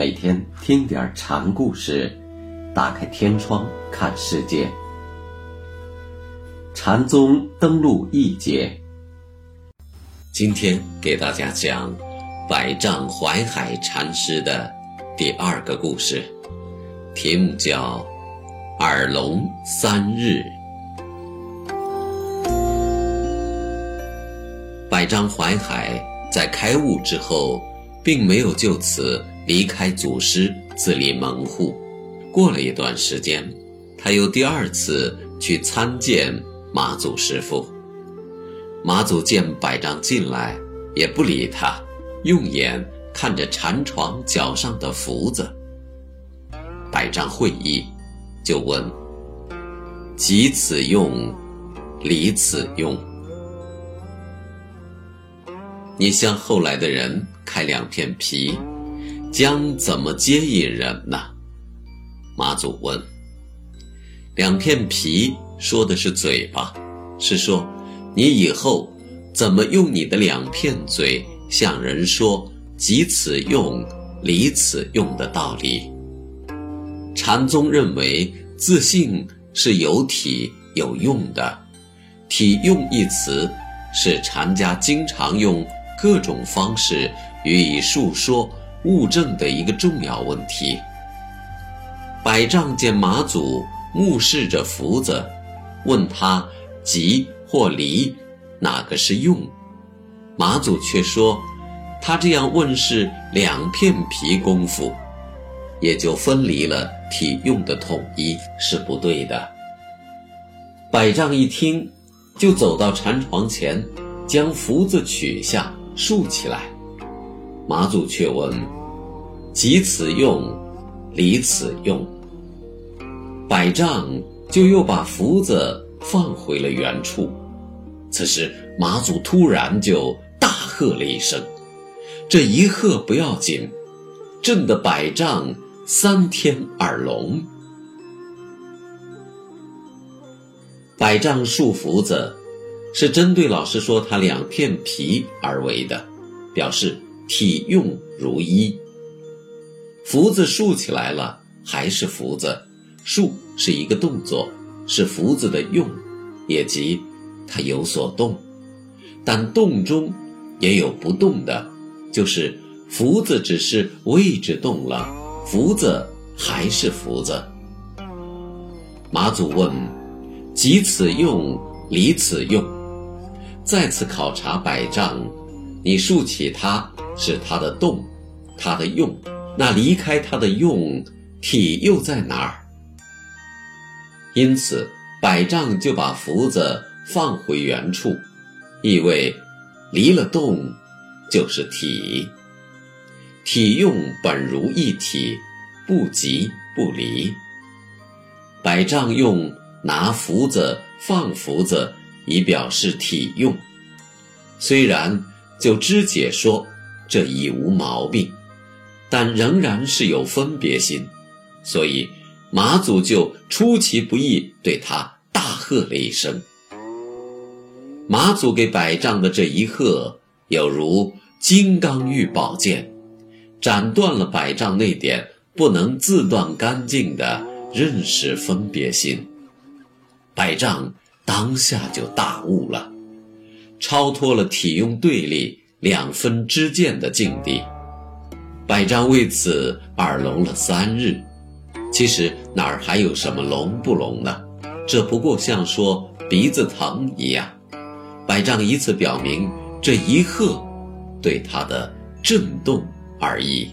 每天听点禅故事，打开天窗看世界。禅宗登陆一节，今天给大家讲百丈怀海禅师的第二个故事，题目叫《耳聋三日》。百丈怀海在开悟之后，并没有就此离开祖师，自立门户。过了一段时间，他又第二次去参见马祖师傅。马祖见百丈进来，也不理他，用眼看着禅床脚上的福子。百丈会意，就问：“即此用，离此用？”你向后来的人开两片皮，将怎么接引人呢？马祖问。两片皮说的是嘴巴，是说你以后怎么用你的两片嘴向人说“即此用，离此用”的道理。禅宗认为自信是有体有用的，“体用”一词是禅家经常用。各种方式予以述说物证的一个重要问题。百丈见马祖目视着福子，问他吉或离，哪个是用？马祖却说，他这样问是两片皮功夫，也就分离了体用的统一，是不对的。百丈一听，就走到禅床前，将福子取下。竖起来，马祖却问：“即此用，离此用？”百丈就又把福子放回了原处。此时，马祖突然就大喝了一声，这一喝不要紧，震得百丈三天耳聋。百丈竖福子。是针对老师说他两片皮而为的，表示体用如一。福字竖起来了，还是福字，竖是一个动作，是福字的用，也即它有所动，但动中也有不动的，就是福字只是位置动了，福字还是福字。马祖问：即此用，离此用？再次考察百丈，你竖起它是它的动，它的用，那离开它的用，体又在哪儿？因此，百丈就把福子放回原处，意味离了动就是体，体用本如一体，不即不离。百丈用拿福子放福子。以表示体用，虽然就肢解说这已无毛病，但仍然是有分别心，所以马祖就出其不意对他大喝了一声。马祖给百丈的这一喝，有如金刚玉宝剑，斩断了百丈那点不能自断干净的认识分别心，百丈。当下就大悟了，超脱了体用对立、两分之见的境地。百丈为此耳聋了三日。其实哪儿还有什么聋不聋呢？这不过像说鼻子疼一样。百丈以此表明这一喝对他的震动而已。